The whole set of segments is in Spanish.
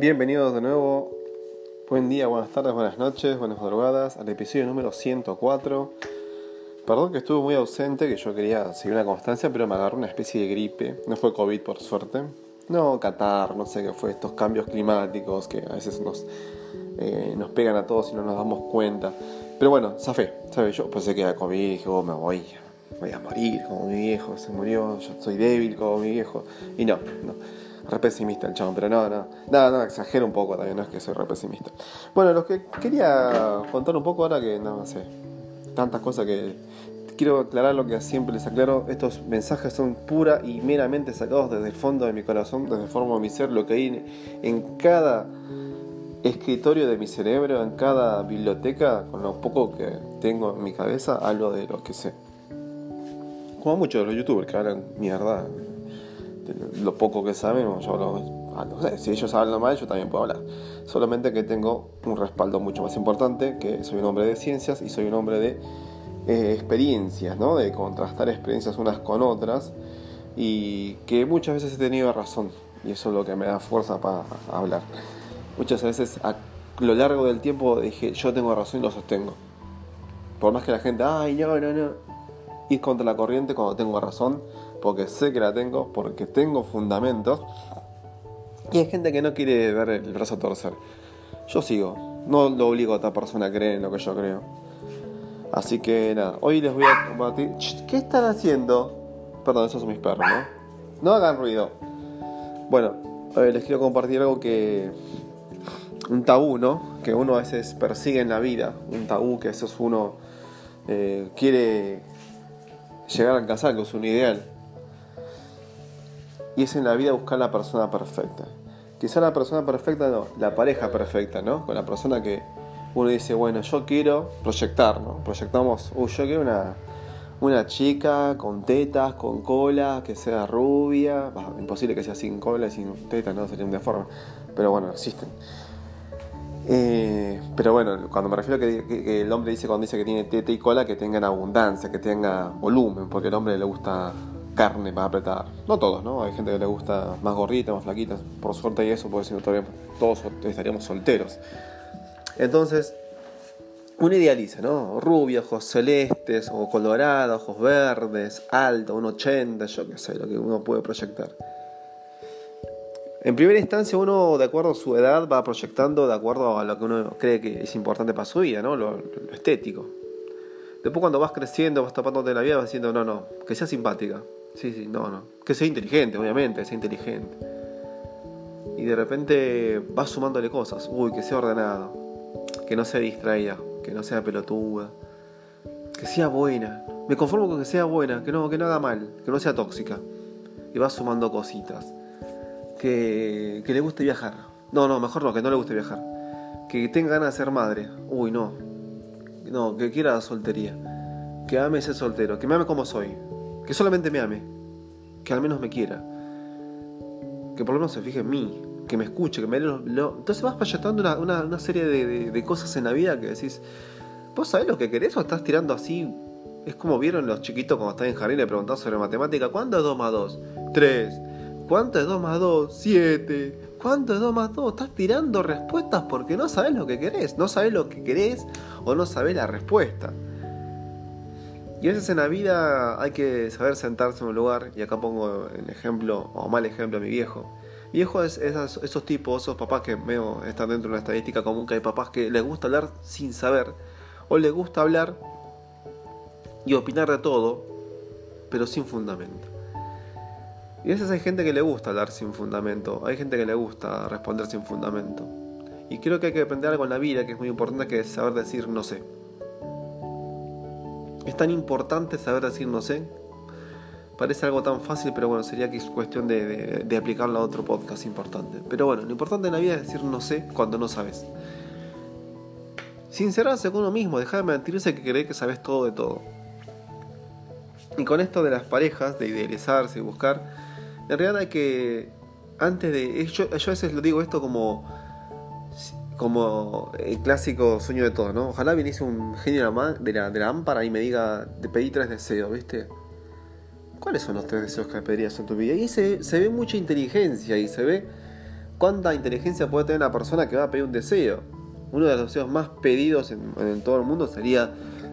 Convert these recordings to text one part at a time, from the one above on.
Bienvenidos de nuevo. Buen día, buenas tardes, buenas noches, buenas madrugadas al episodio número 104. Perdón que estuve muy ausente, que yo quería seguir una constancia, pero me agarró una especie de gripe. No fue COVID por suerte. No, Qatar, no sé qué fue, estos cambios climáticos que a veces nos, eh, pegan a todos y no nos damos cuenta. Pero bueno, zafé, ¿sabes? Yo pensé que era COVID, dije, oh, me voy, voy a morir como mi viejo, se murió, yo soy débil como mi viejo. Y no, no re pesimista el chabón, pero no, no, nada, no, exagero un poco también, no es que soy re pesimista. Bueno, lo que quería contar un poco ahora que no sé, tantas cosas que quiero aclarar lo que siempre les aclaro, estos mensajes son pura y meramente sacados desde el fondo de mi corazón, desde el fondo de mi ser, lo que hay en cada escritorio de mi cerebro, en cada biblioteca, con lo poco que tengo en mi cabeza, hablo de lo que sé. Como muchos de los youtubers que hablan mierda, lo poco que saben, yo lo, ah, no sé, si ellos hablan mal, yo también puedo hablar. Solamente que tengo un respaldo mucho más importante, que soy un hombre de ciencias y soy un hombre de eh, experiencias, ¿no? De contrastar experiencias unas con otras y que muchas veces he tenido razón y eso es lo que me da fuerza para hablar. Muchas veces a lo largo del tiempo dije, yo tengo razón y lo sostengo. Por más que la gente, ay, no, no, no. Ir contra la corriente cuando tengo razón porque sé que la tengo, porque tengo fundamentos. Y hay gente que no quiere ver el brazo torcer. Yo sigo, no lo obligo a otra persona a creer en lo que yo creo. Así que nada, hoy les voy a compartir. ¿Qué están haciendo? Perdón, esos son mis perros, ¿no? No hagan ruido. Bueno, les quiero compartir algo que. Un tabú, ¿no? Que uno a veces persigue en la vida. Un tabú que eso es uno eh, quiere llegar a alcanzar, que es un ideal y es en la vida buscar la persona perfecta. Quizá la persona perfecta no, la pareja perfecta, ¿no? Con la persona que uno dice, bueno, yo quiero proyectar, ¿no? Proyectamos, uy, yo quiero una, una chica con tetas, con cola, que sea rubia, imposible que sea sin cola y sin tetas, no sería de forma, pero bueno, existen. Eh, pero bueno, cuando me refiero a que, que, el hombre dice cuando dice que tiene teta y cola, que tengan abundancia, que tenga volumen, porque al hombre le gusta carne para apretar. No todos, ¿no? Hay gente que le gusta más gordita, más flaquita. Por suerte hay eso, porque si no todos estaríamos solteros. Entonces, uno idealiza, ¿no? Rubio, ojos celestes, o colorados, ojos verdes, alto, un 80, yo qué sé, lo que uno puede proyectar. En primera instancia, uno, de acuerdo a su edad, va proyectando de acuerdo a lo que uno cree que es importante para su vida, ¿no? Lo, lo estético. Después, cuando vas creciendo, vas tapándote la vida, vas diciendo, no, no, que sea simpática, Sí, sí, no, no. Que sea inteligente, obviamente, que sea inteligente. Y de repente vas sumándole cosas. Uy, que sea ordenado. Que no sea distraída. Que no sea pelotuda. Que sea buena. Me conformo con que sea buena. Que no, que no haga mal. Que no sea tóxica. Y vas sumando cositas. Que, que le guste viajar. No, no, mejor no, que no le guste viajar. Que tenga ganas de ser madre. Uy, no. No, que quiera soltería. Que ame ser soltero. Que me ame como soy que solamente me ame, que al menos me quiera, que por lo menos se fije en mí, que me escuche, que me lo, Entonces vas proyectando una, una, serie de, cosas en la vida que decís, ¿vos sabés lo que querés o estás tirando así? Es como vieron los chiquitos cuando están en jardín y le preguntan sobre matemática, ¿cuánto es 2 más 2? 3. ¿Cuánto es 2 más 2? 7. ¿Cuánto es 2 más 2? Estás tirando respuestas porque no sabes lo que querés. No sabes lo que querés o no sabes la respuesta. Y a veces en la vida hay que saber sentarse en un lugar, y acá pongo el ejemplo, o mal ejemplo, a mi viejo. Viejo es esos tipos, esos papás que veo están dentro de una estadística común, que hay papás que les gusta hablar sin saber, o les gusta hablar y opinar de todo, pero sin fundamento. Y a veces hay gente que le gusta hablar sin fundamento, hay gente que le gusta responder sin fundamento. Y creo que hay que aprender algo en la vida que es muy importante, que saber decir no sé. Es tan importante saber decir no sé. Parece algo tan fácil, pero bueno, sería que es cuestión de, aplicarlo a otro podcast importante. Pero bueno, lo importante en la vida es decir no sé cuando no sabes. Sincerarse con uno mismo, dejar de mentirse que cree que sabes todo de todo. Y con esto de las parejas, de idealizarse y buscar, en realidad hay que, antes de, yo, yo a veces lo digo esto como como el clásico sueño de todo, ¿no? Ojalá viniese un genio de la, de la lámpara y me diga, te pedí tres deseos, ¿viste? ¿Cuáles son los tres deseos que pedirías en tu vida? Y se, se ve mucha inteligencia y se ve ¿Cuánta inteligencia puede tener una persona que va a pedir un deseo? Uno de los deseos más pedidos en, todo el mundo sería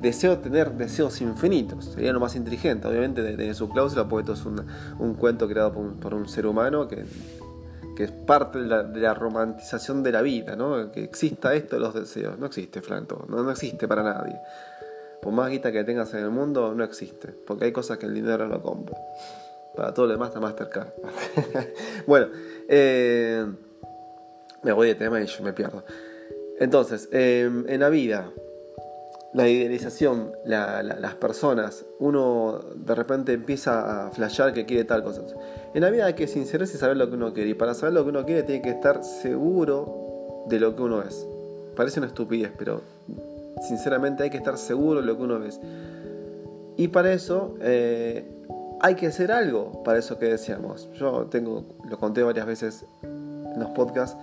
deseo tener deseos infinitos. Sería lo más inteligente. Obviamente, de, su cláusula, porque esto es un, cuento creado por un, ser humano que, es parte de la, romantización de la vida, ¿no? Que exista esto de los deseos. No existe, Franco. No, no existe para nadie. Por más guita que tengas en el mundo, no existe. Porque hay cosas que el dinero no compra. Para todo lo demás está Mastercard. bueno, eh, me voy de tema y yo me pierdo. Entonces, em, en la vida, la idealización, las personas, uno de repente empieza a flashear que quiere tal cosa. En la vida hay que sincerarse y saber lo que uno quiere. Y para saber lo que uno quiere tiene que estar seguro de lo que uno es. Parece una estupidez, pero sinceramente hay que estar seguro de lo que uno es. Y para eso eh, hay que hacer algo para eso que deseamos. Yo tengo, lo conté varias veces en los podcasts,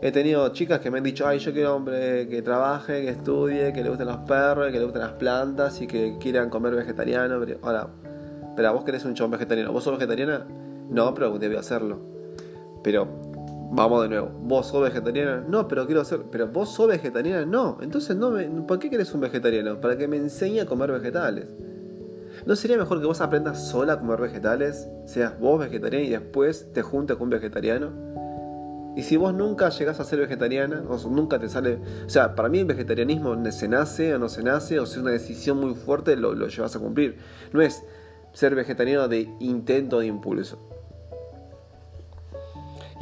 he tenido chicas que me han dicho, ay, yo quiero hombre que trabaje, que estudie, que le gusten los perros, que le gusten las plantas y que quieran comer vegetariano. Ahora, pero vos querés un chon vegetariano, ¿vos sos vegetariana? No, pero debe hacerlo. Pero, vamos de nuevo, ¿vos sos vegetariana? No, pero quiero hacer. Pero vos sos vegetariana? No. Entonces, no me... ¿por qué querés un vegetariano? Para que me enseñe a comer vegetales. ¿No sería mejor que vos aprendas sola a comer vegetales? Seas vos vegetariana y después te juntes con un vegetariano. Y si vos nunca llegás a ser vegetariana, o nunca te sale. O sea, para mí el vegetarianismo se nace o no se nace, o si es una decisión muy fuerte, lo, lo llevas a cumplir. No es ser vegetariano de intento de impulso.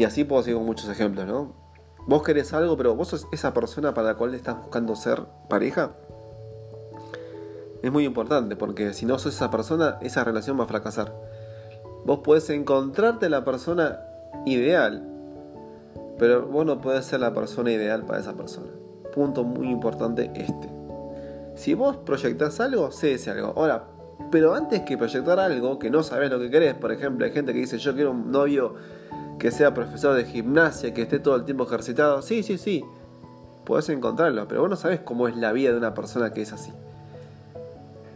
Y así puedo seguir con muchos ejemplos, ¿no? Vos querés algo, pero vos sos esa persona para la cual estás buscando ser pareja es muy importante porque si no sos esa persona, esa relación va a fracasar. Vos podés encontrarte la persona ideal, pero vos no podés ser la persona ideal para esa persona. Punto muy importante este. Si vos proyectás algo, sé ese algo. Ahora, pero antes que proyectar algo que no sabes lo que querés, por ejemplo, hay gente que dice yo quiero un novio que sea profesor de gimnasia, que esté todo el tiempo ejercitado. Sí, sí, sí. Podés encontrarlo, pero vos no sabes cómo es la vida de una persona que es así.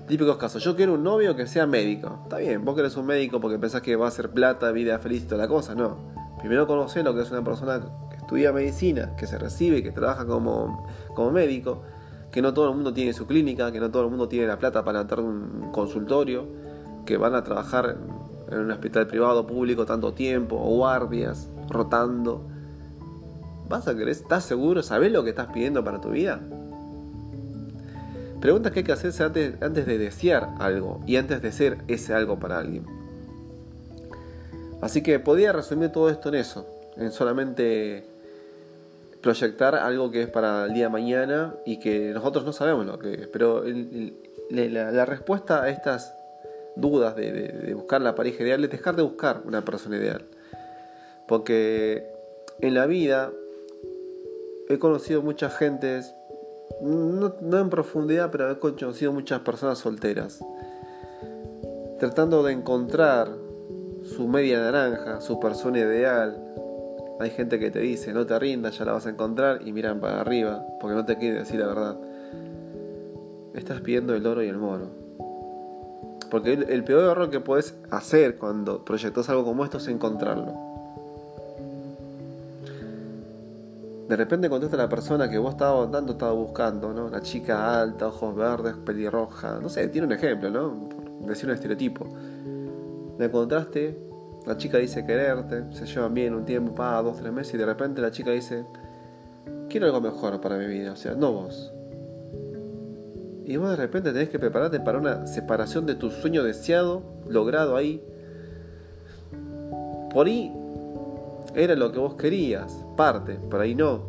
Típicos casos. Yo quiero un novio que sea médico. Está bien, vos querés un médico porque pensás que va a ser plata, vida feliz y toda la cosa. No. Primero conocé lo que es una persona que estudia medicina, que se recibe, que trabaja como, como médico, que no todo el mundo tiene su clínica, que no todo el mundo tiene la plata para tener un consultorio, que van a trabajar en un hospital privado, público tanto tiempo, o guardias, rotando. ¿Vas a querer? ¿Estás seguro? ¿Sabés lo que estás pidiendo para tu vida? Preguntas que hay que hacerse antes, antes de desear algo y antes de ser ese algo para alguien. Así que podía resumir todo esto en eso, en solamente proyectar algo que es para el día de mañana y que nosotros no sabemos lo que es. Pero la, respuesta a estas dudas de, buscar la pareja ideal es dejar de buscar una persona ideal. Porque en la vida he conocido muchas gentes no, en profundidad, pero he conocido muchas personas solteras, tratando de encontrar su media naranja, su persona ideal. Hay gente que te dice, no te rindas, ya la vas a encontrar, y miran para arriba, porque no te quiere decir la verdad. Estás pidiendo el oro y el moro. Porque el, peor error que puedes hacer cuando proyectas algo como esto es encontrarlo. de repente encontraste a la persona que vos estabas tanto estaba buscando, ¿no? La chica alta, ojos verdes, pelirroja, no sé, tiene un ejemplo, ¿no? Decir un estereotipo. La encontraste, la chica dice quererte, se llevan bien un tiempo, pa, dos, tres meses, y de repente la chica dice, quiero algo mejor para mi vida, o sea, no vos. Y vos de repente tenés que prepararte para una separación de tu sueño deseado, logrado ahí. Por ahí era lo que vos querías, parte, por ahí no.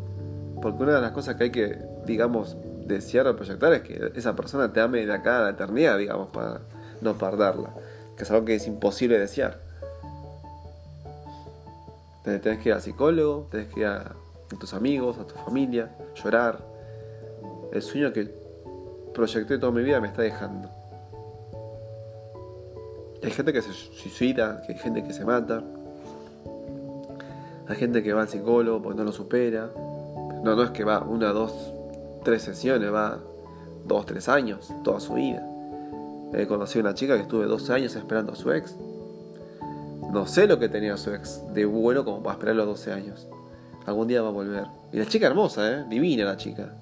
Porque una de las cosas que hay que, digamos, desear o proyectar es que esa persona te ame de acá a la eternidad, digamos, para no perderla. Que es algo que es imposible desear. Tenés que ir al psicólogo, tenés que ir a, tus amigos, a tu familia, llorar. El sueño que proyecté toda mi vida me está dejando. Hay gente que se suicida, hay gente que se mata. Hay gente que va al psicólogo porque no lo supera. No, no es que va una, dos, tres sesiones, va dos, tres años, toda su vida. He conocido a una chica que estuve 12 años esperando a su ex. No sé lo que tenía su ex de bueno como para esperar los 12 años. Algún día va a volver. Y la chica hermosa, ¿eh? Divina la chica.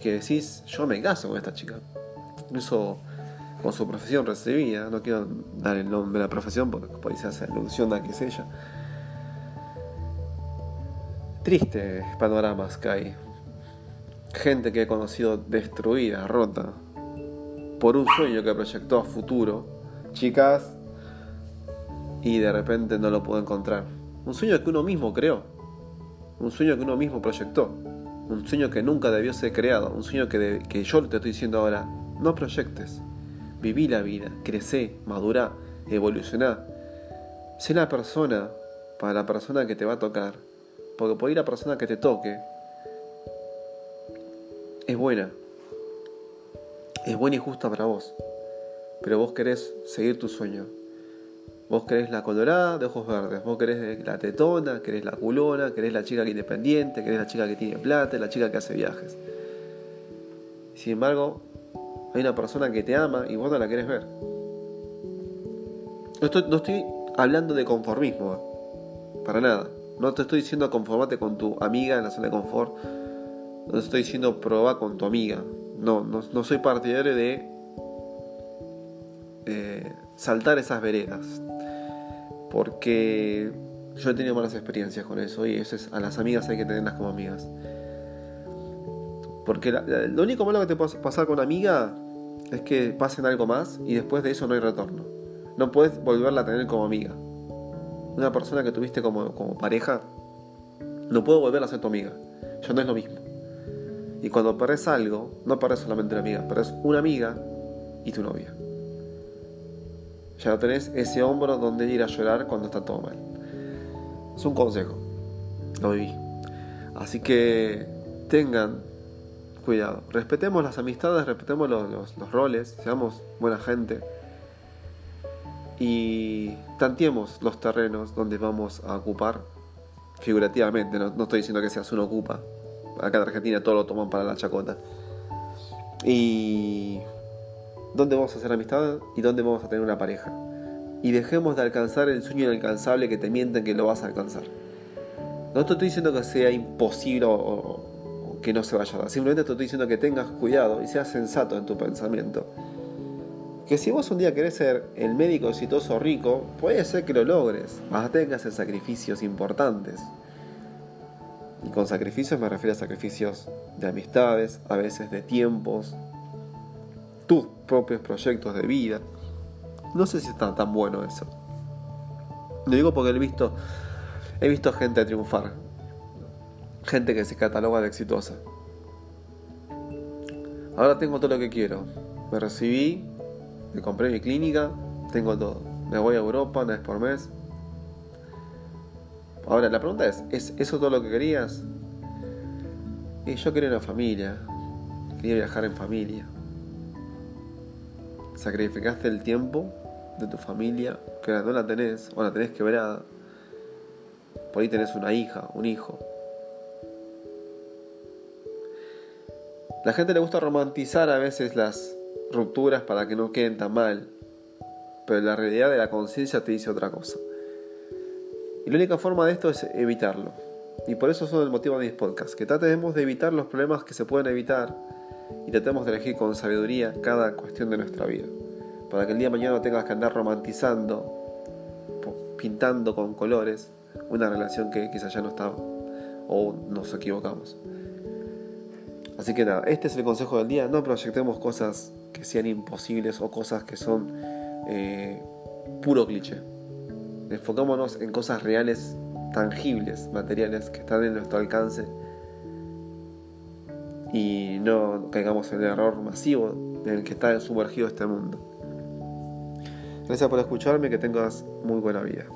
Que decís, yo me caso con esta chica. Incluso con su profesión recibida. No quiero dar el nombre de la profesión porque por ahí se hace alusión a que es ella. Triste panoramas que hay. Gente que he conocido destruida, rota. Por un sueño que proyectó a futuro. Chicas. Y de repente no lo puedo encontrar. Un sueño que uno mismo creó. Un sueño que uno mismo proyectó. Un sueño que nunca debió ser creado. Un sueño que, que yo te estoy diciendo ahora. No proyectes. Viví la vida. Crecé. Madurá. Evolucioná. Sé la persona para la persona que te va a tocar. Porque por ir la persona que te toque es buena. Es buena y justa para vos. Pero vos querés seguir tu sueño. Vos querés la colorada de ojos verdes, vos querés la tetona, querés la culona, querés la chica independiente, querés la chica que tiene plata, la chica que hace viajes. Sin embargo, hay una persona que te ama y vos no la querés ver. No estoy, no estoy hablando de conformismo, para nada. No te estoy diciendo conformate con tu amiga en la zona de confort. No te estoy diciendo probar con tu amiga. No, no, soy partidario de eh, saltar esas veredas porque yo he tenido malas experiencias con eso y eso es, a las amigas hay que tenerlas como amigas. Porque lo único malo que te puede pasar con una amiga es que pasen algo más y después de eso no hay retorno. No puedes volverla a tener como amiga. Una persona que tuviste como, pareja, no puedo volver a ser tu amiga. Ya no es lo mismo. Y cuando perdés algo, no perdés solamente una amiga, perdés una amiga y tu novia. Ya no tenés ese hombro donde ir a llorar cuando está todo mal. Es un consejo. Lo viví. Así que tengan cuidado. Respetemos las amistades, respetemos los, roles, seamos buena gente. Y tanteemos los terrenos donde vamos a ocupar. Figurativamente, no, no estoy diciendo que seas un ocupa. Acá en Argentina todo lo toman para la chacota. Y dónde vamos a hacer amistad y dónde vamos a tener una pareja. Y dejemos de alcanzar el sueño inalcanzable que te mienten que lo vas a alcanzar. No te estoy diciendo que sea imposible o, que no se vaya a dar. Simplemente te estoy diciendo que tengas cuidado y seas sensato en tu pensamiento. Que si vos un día querés ser el médico exitoso rico, puede ser que lo logres. A tener que hacer sacrificios importantes. Y con sacrificios me refiero a sacrificios de amistades, a veces de tiempos, tus propios proyectos de vida. No sé si está tan bueno eso. Lo digo porque he visto, he visto gente triunfar. Gente que se cataloga de exitosa. Ahora tengo todo lo que quiero. Me recibí, me compré mi clínica, tengo todo. Me voy a Europa una vez por mes. Ahora la pregunta es, ¿es eso todo lo que querías? Y yo quería una familia. Quería viajar en familia. Sacrificaste el tiempo de tu familia, que no la tenés, o la tenés quebrada. Por ahí tenés una hija, un hijo. La gente le gusta romantizar a veces las rupturas para que no queden tan mal, pero la realidad de la conciencia te dice otra cosa. Y la única forma de esto es evitarlo. Y por eso son el motivo de mis podcasts, que tratemos de evitar los problemas que se pueden evitar y tratemos de elegir con sabiduría cada cuestión de nuestra vida, para que el día de mañana no tengas que andar romantizando, pintando con colores una relación que quizás ya no está o nos equivocamos. Así que nada, este es el consejo del día, no proyectemos cosas que sean imposibles o cosas que son eh, puro cliché. Enfocémonos en cosas reales, tangibles, materiales que están en nuestro alcance y no caigamos en el error masivo en el que está sumergido este mundo. Gracias por escucharme, que tengas muy buena vida.